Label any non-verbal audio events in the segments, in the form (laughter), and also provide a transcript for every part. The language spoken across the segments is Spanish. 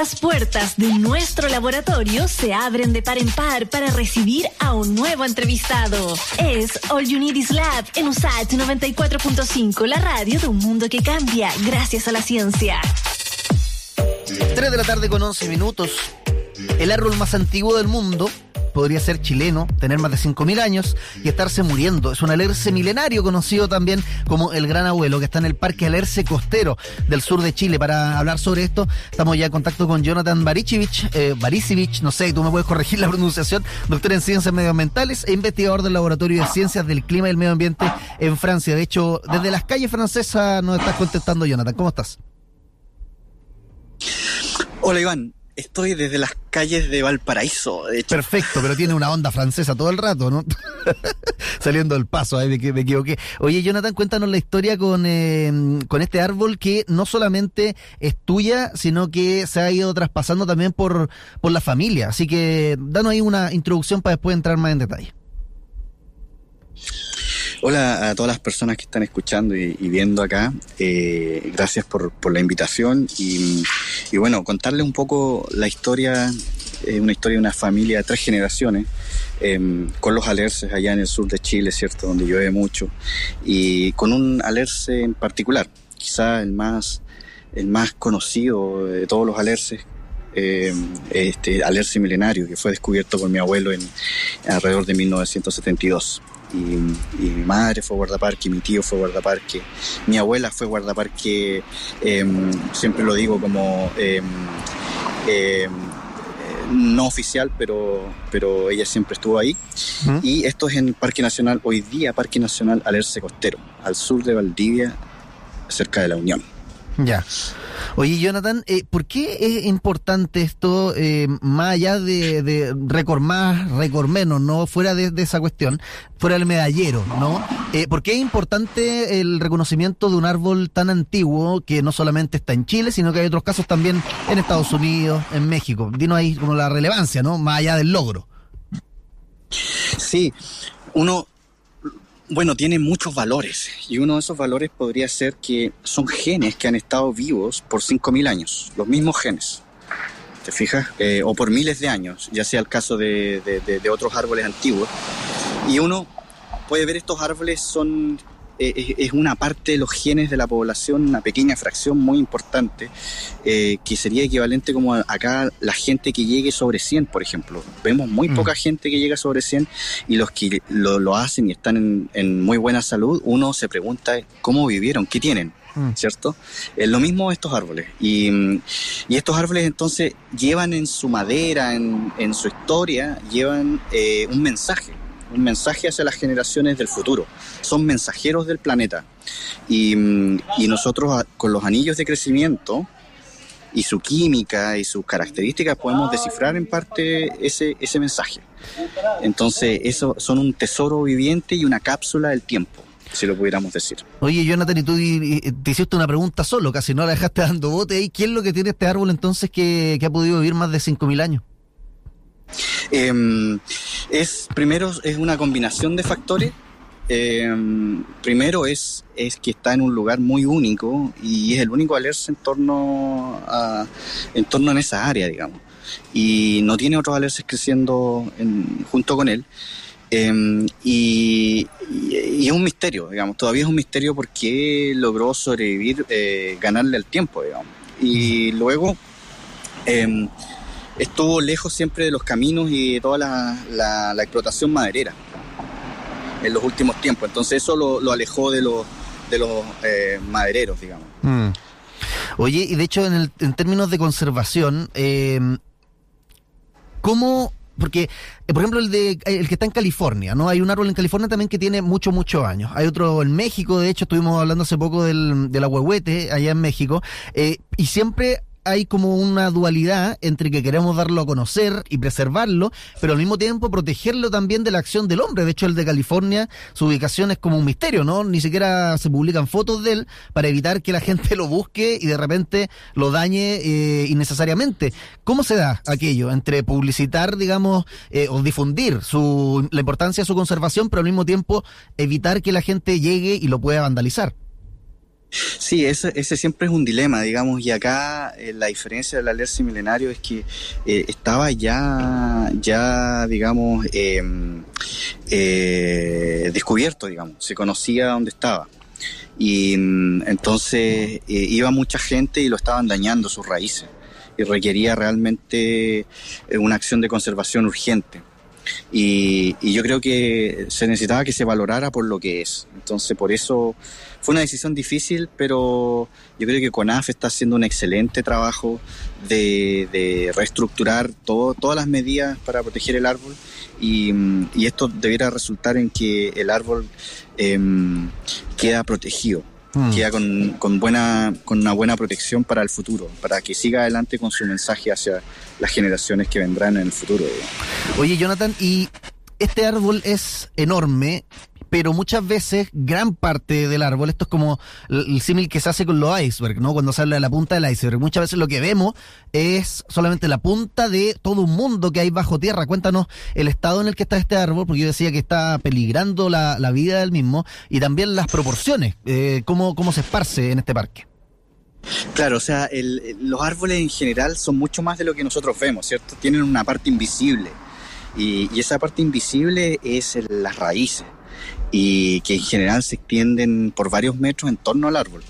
Las puertas de nuestro laboratorio se abren de par en par para recibir a un nuevo entrevistado. Es All You Need Is Lab en USAT 94.5, la radio de un mundo que cambia gracias a la ciencia. 3 de la tarde con 11 minutos. El árbol más antiguo del mundo podría ser chileno, tener más de 5.000 años y estarse muriendo. Es un alerce milenario conocido también como el Gran Abuelo, que está en el Parque Alerce Costero del sur de Chile. Para hablar sobre esto, estamos ya en contacto con Jonathan Baricevich, eh, no sé, tú me puedes corregir la pronunciación, doctor en Ciencias Medioambientales e investigador del Laboratorio de Ciencias del Clima y el Medio Ambiente en Francia. De hecho, desde las calles francesas nos estás contestando, Jonathan. ¿Cómo estás? Hola, Iván estoy desde las calles de Valparaíso, de hecho. Perfecto, pero tiene una onda francesa todo el rato, ¿no? (laughs) Saliendo del paso, ahí me, me, equivoqué. Oye, Jonathan, cuéntanos la historia con, eh, con este árbol que no solamente es tuya, sino que se ha ido traspasando también por, por la familia. Así que danos ahí una introducción para después entrar más en detalle. Hola a todas las personas que están escuchando y, viendo acá. Eh, gracias por, la invitación y, bueno, contarles un poco la historia, eh, una historia de una familia de tres generaciones, em, con los alerces allá en el sur de Chile, ¿cierto? Donde llueve mucho, y con un alerce en particular, quizá el más, el más conocido de todos los alerces, eh, este alerce milenario que fue descubierto por mi abuelo en alrededor de 1972 y, mi madre fue guardaparque, mi tío fue guardaparque, mi abuela fue guardaparque, em, siempre lo digo como em, em, no oficial, pero, pero ella siempre estuvo ahí. Y esto es en el Parque Nacional, hoy día Parque Nacional Alerce Costero, al sur de Valdivia, cerca de la Unión. Ya. Oye, Jonathan, eh, ¿por qué es importante esto, eh, más allá de, de, récord más, récord menos, no fuera de, esa cuestión, fuera del medallero, ¿no? Eh, ¿Por qué es importante el reconocimiento de un árbol tan antiguo que no solamente está en Chile, sino que hay otros casos también en Estados Unidos, en México? Dinos ahí como la relevancia, ¿no? Más allá del logro. Sí, uno bueno, tiene muchos valores y uno de esos valores podría ser que son genes que han estado vivos por 5.000 años, los mismos genes. ¿Te fijas? Eh, o por miles de años, ya sea el caso de, de otros árboles antiguos. Y uno puede ver estos árboles son eh, es una parte de los genes de la población, una pequeña fracción muy importante, eh, que sería equivalente como acá la gente que llegue sobre 100, por ejemplo. Vemos muy mm. poca gente que llega sobre 100 y los que lo, hacen y están en, muy buena salud, uno se pregunta cómo vivieron, qué tienen. Mm. ¿Cierto? Es lo mismo estos árboles. Y, estos árboles entonces llevan en su madera, en, su historia, llevan eh, un mensaje un mensaje hacia las generaciones del futuro. Son mensajeros del planeta. Y, nosotros ah, con los anillos de crecimiento y su química y sus características podemos descifrar en parte ese, ese mensaje. Entonces, eso son un tesoro viviente y una cápsula del tiempo si lo pudiéramos decir. Oye, Jonathan, y tú te hiciste una pregunta solo, casi no la dejaste dando bote ahí. ¿Quién es lo que tiene este árbol entonces que, que ha podido vivir más de 5.000 años? Em, es primero es una combinación de factores. Em, primero es, es que está en un lugar muy único y es el único alerce en torno a, en torno en esa área, digamos. Y no tiene otros alerces creciendo junto con él. Em, y, es un misterio, digamos, todavía es un misterio porque logró sobrevivir, eh, ganarle el tiempo, digamos. Y luego, estuvo lejos siempre de los caminos y de toda la, explotación maderera en los últimos tiempos. Entonces eso lo, alejó de los, de los eh, madereros, digamos. Mm. Oye, y de hecho en, el, en términos de conservación, eh, ¿cómo porque, eh, por ejemplo, el de el que está en California, ¿no? Hay un árbol en California también que tiene muchos, muchos años. Hay otro en México, de hecho, estuvimos hablando hace poco del, del allá en México, eh, y siempre hay como una dualidad entre que queremos darlo a conocer y preservarlo, pero al mismo tiempo protegerlo también de la acción del hombre. De hecho, el de California, su ubicación es como un misterio, ¿no? Ni siquiera se publican fotos de él para evitar que la (laughs) gente lo busque y de repente lo dañe eh, innecesariamente. ¿Cómo se da aquello entre publicitar, digamos, eh, o difundir su, la importancia de su conservación, pero al mismo tiempo evitar que la gente llegue y lo pueda vandalizar? Sí, ese, siempre es un dilema, digamos, y acá eh, la diferencia del alerce milenario es que eh, estaba ya, ya digamos, em, eh, descubierto, digamos, se conocía dónde estaba. Y mm, entonces iba mucha gente y lo estaban dañando sus raíces y requería realmente una acción de conservación urgente. Y, y, yo creo que se necesitaba que se valorara por lo que es. Entonces, por eso fue una decisión difícil, pero yo creo que CONAF está haciendo un excelente trabajo de, reestructurar todo, todas las medidas para proteger el árbol y, esto debiera resultar en que el árbol em, queda protegido. Mm. queda con, con, buena, con una buena protección para el futuro, para que siga adelante con su mensaje hacia las generaciones que vendrán en el futuro. Oye, Jonathan, y este árbol es enorme pero muchas veces gran parte del árbol, esto es como el símil que se hace con los icebergs, ¿no? Cuando sale a la punta del iceberg. Muchas veces lo que vemos es solamente la punta de todo un mundo que hay bajo tierra. Cuéntanos el estado en el que está este árbol, porque yo decía que está peligrando la, vida del mismo, y también las proporciones, eh, cómo, cómo se esparce en este parque. Claro, o sea, los árboles en general son mucho más de lo que nosotros vemos, ¿cierto? Tienen una parte invisible. Y esa parte invisible es las raíces y que en general se extienden por varios metros en torno al árbol.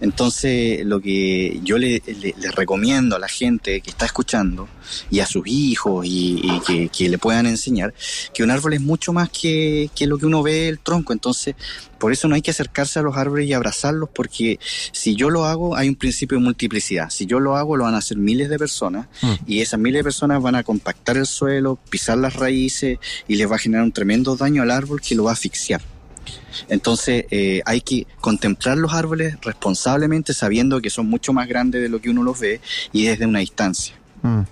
Entonces, lo que yo le, recomiendo a la gente que está escuchando y a sus hijos y, que, le puedan enseñar que un árbol es mucho más que, que lo que uno ve el tronco. Entonces, por eso no hay que acercarse a los árboles y abrazarlos, porque si yo lo hago, hay un principio de multiplicidad. Si yo lo hago, lo van a hacer miles de personas mm. y esas miles de personas van a compactar el suelo, pisar las raíces y les va a generar un tremendo daño al árbol que lo va a asfixiar. Entonces eh, hay que contemplar los árboles responsablemente sabiendo que son mucho más grandes de lo que uno los ve y desde una distancia. Mm.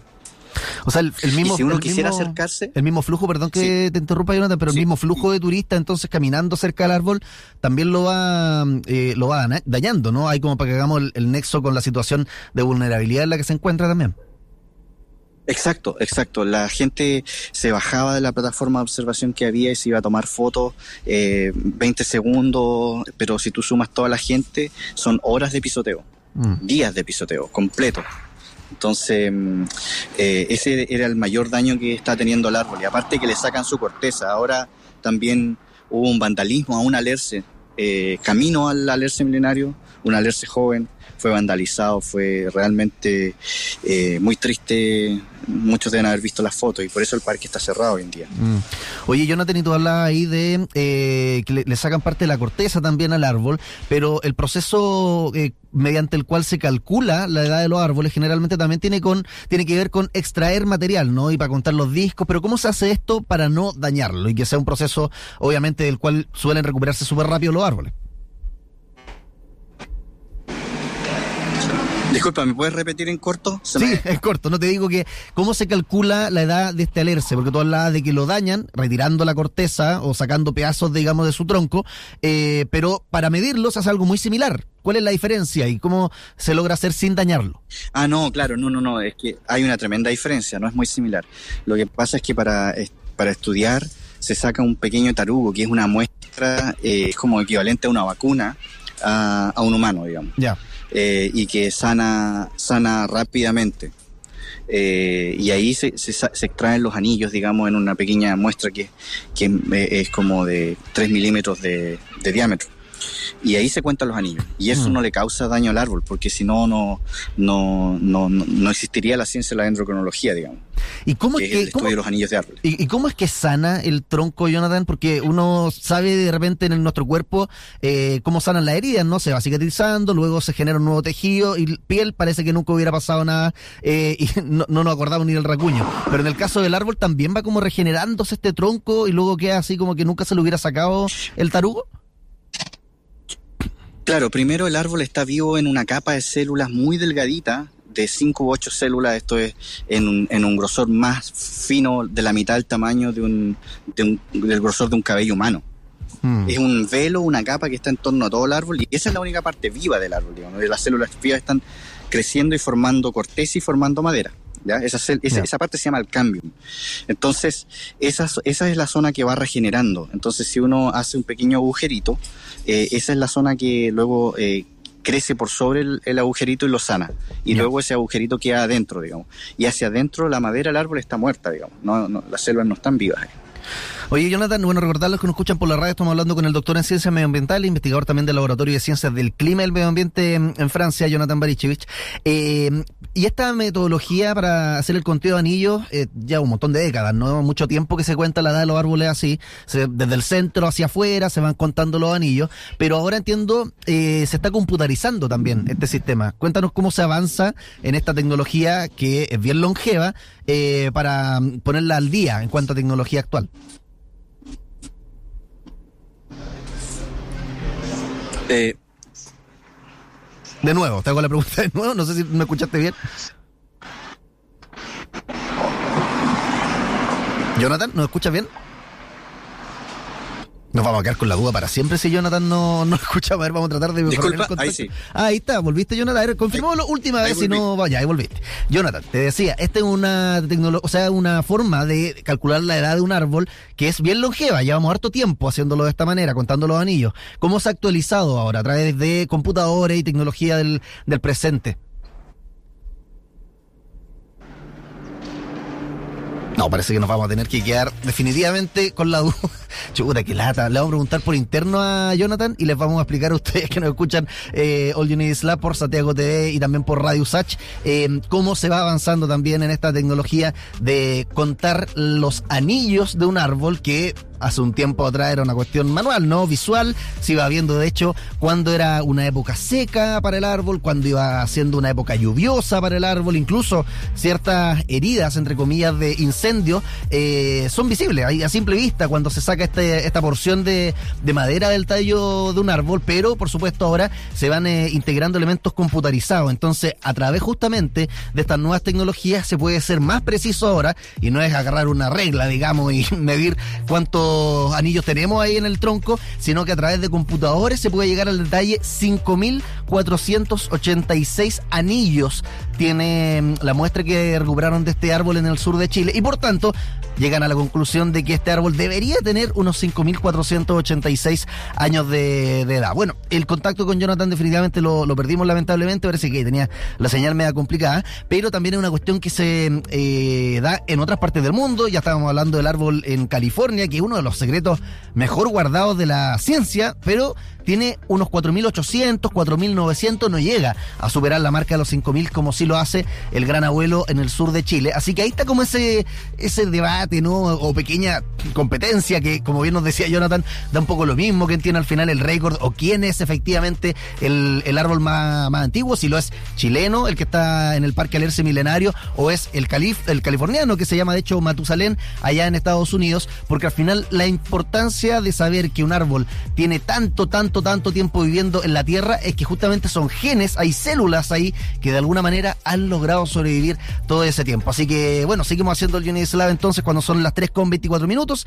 O sea, el, mismo. si uno quisiera acercarse. El mismo flujo, perdón que te interrumpa, Jonathan, pero el mismo flujo de turistas, entonces caminando cerca del árbol, también lo va, eh, lo va dañando, ¿no? Hay como para que hagamos el, nexo con la situación de vulnerabilidad en la que se encuentra también. Exacto, exacto. La gente se bajaba de la plataforma de observación que había y se iba a tomar fotos, eh, 20 segundos, pero si tú sumas toda la gente, son horas de pisoteo, mm. días de pisoteo, completo. Entonces, mm, eh, ese era el mayor daño que está teniendo el árbol. Y aparte que le sacan su corteza. Ahora también hubo un vandalismo a un alerce, eh, camino al alerce milenario, un alerce joven, fue vandalizado, fue realmente eh, muy triste. Muchos deben haber visto las fotos y por eso el parque está cerrado hoy en día. Mm. Oye, Jonathan, y tú hablabas ahí de eh, que le, sacan parte de la corteza también al árbol, pero el proceso eh, mediante el cual se calcula la edad de los árboles generalmente también tiene, con, tiene que ver con extraer material, ¿no? Y para contar los discos, pero ¿cómo se hace esto para no dañarlo y que sea un proceso, obviamente, del cual suelen recuperarse súper rápido los árboles? Disculpa, ¿me puedes repetir en corto? sí, (laughs) en corto. No te digo que cómo se calcula la edad de este alerce, porque tú hablabas de que lo dañan retirando la corteza o sacando pedazos, digamos, de su tronco, eh, pero para medirlo se hace algo muy similar. ¿Cuál es la diferencia y cómo se logra hacer sin dañarlo? Ah, no, claro, no, no, no, es que hay una tremenda diferencia, no es muy similar. Lo que pasa es que para, para estudiar se saca un pequeño tarugo, que es una muestra, eh, es como equivalente a una vacuna a, a un humano, digamos. Ya. Eh, y que sana, sana rápidamente. Eh, y ahí se, se, extraen los anillos, digamos, en una pequeña muestra que, que es como de 3 milímetros de, de diámetro y ahí se cuentan los anillos. Y eso mm. no le causa daño al árbol, porque si no, no, no, no, existiría la ciencia de la dendrocronología, digamos. ¿Y cómo es que, el estudio de los anillos de árbol. ¿y, cómo es que sana el tronco, Jonathan? Porque uno sabe de repente en nuestro cuerpo eh, cómo sanan las heridas, ¿no? Se va cicatrizando, luego se genera un nuevo tejido y piel parece que nunca hubiera pasado nada eh, (laughs) y no, no nos acordamos ni del racuño. Pero en el caso del árbol también va como regenerándose este tronco y luego queda así como que nunca se le hubiera sacado el tarugo. Claro, primero el árbol está vivo en una capa de células muy delgadita, de 5 u 8 células, esto es en un, en un, grosor más fino de la mitad del tamaño de un, del grosor de un cabello humano. Hmm. Es un velo, una capa que está en torno a todo el árbol y esa es la única parte viva del árbol, digamos. Las células vivas están creciendo y formando corteza y formando madera. ¿Ya? Esa, esa, parte se llama el cambium. Entonces, esa, esa es la zona que va regenerando. Entonces, si uno hace un pequeño agujerito, eh, esa es la zona que luego eh, crece por sobre el, agujerito y lo sana. Y luego ese agujerito queda adentro, digamos. Y hacia adentro la madera del árbol está muerta, digamos. No, no, las selvas no están vivas ahí. Oye, Jonathan, bueno, recordarles que nos escuchan por la radio, estamos hablando con el doctor en ciencias medioambientales, investigador también del Laboratorio de Ciencias del Clima y el Medio Ambiente en, Francia, Jonathan Barichevich. Eh, y esta metodología para hacer el conteo de anillos, eh, ya un montón de décadas, ¿no? Mucho tiempo que se cuenta la edad de los árboles así, desde el centro hacia afuera se van contando los anillos, pero ahora entiendo, eh, se está computarizando también este sistema. Cuéntanos cómo se avanza en esta tecnología que es bien longeva, para ponerla al día en cuanto a tecnología actual. Eh, de nuevo, te hago la pregunta de nuevo, no sé si me escuchaste bien. Jonathan, ¿nos escuchas bien? Nos vamos a quedar con la duda para siempre si Jonathan no, no escucha. A ver, vamos a tratar de Disculpa, ahí sí. ahí está, volviste Jonathan. A ver, confirmó la última vez, si no, vaya, ahí volviste. Jonathan, te decía, esta es una tecnología, o sea, una forma de calcular la edad de un árbol que es bien longeva. Llevamos harto tiempo haciéndolo de esta manera, contando los anillos. ¿Cómo se ha actualizado ahora a través de computadores y tecnología del, del presente? No, parece que nos vamos a tener que quedar definitivamente con la duda. Chuta, qué lata. Le vamos a preguntar por interno a Jonathan y les vamos a explicar a ustedes que nos escuchan eh, All You Need Is Lab por Santiago TV y también por Radio Sach eh, cómo se va avanzando también en esta tecnología de contar los anillos de un árbol que hace un tiempo atrás era una cuestión manual, no visual. Se iba viendo, de hecho, cuando era una época seca para el árbol, cuando iba siendo una época lluviosa para el árbol, incluso ciertas heridas, entre comillas, de incendio, eh, son visibles a simple vista cuando se saca esta porción de, madera del tallo de un árbol, pero por supuesto ahora se van eh, integrando elementos computarizados. Entonces, a través justamente de estas nuevas tecnologías se puede ser más preciso ahora y no es agarrar una regla, digamos, y (laughs) medir cuánto anillos tenemos ahí en el tronco, sino que a través de computadores se puede llegar al detalle 5.486 anillos. Tiene mm, la muestra que recuperaron de este árbol en el sur de Chile y por tanto llegan a la conclusión de que este árbol debería tener unos 5.486 años de, edad. Bueno, el contacto con Jonathan definitivamente lo, perdimos lamentablemente, parece que tenía la señal media complicada, pero también es una cuestión que se eh, da en otras partes del mundo, ya estábamos hablando del árbol en California, que es uno de los secretos mejor guardados de la ciencia, pero tiene unos 4.800, 4.900, no llega a superar la marca de los 5.000 como sí lo hace el gran abuelo en el sur de Chile. Así que ahí está como ese, ese debate, ¿no? O pequeña competencia que, como bien nos decía Jonathan, da un poco lo mismo, quién tiene al final el récord o quién es efectivamente el, árbol más, más, antiguo, si lo es chileno, el que está en el Parque Alerce Milenario, o es el, calif, el californiano, que se llama de hecho Matusalén, allá en Estados Unidos, porque al final la importancia de saber que un árbol tiene tanto, tanto tanto, tiempo viviendo en la Tierra es que justamente son genes, hay células ahí que de alguna manera han logrado sobrevivir todo ese tiempo. Así que bueno, seguimos haciendo el Unity Lab entonces cuando son las 3 con 24 minutos.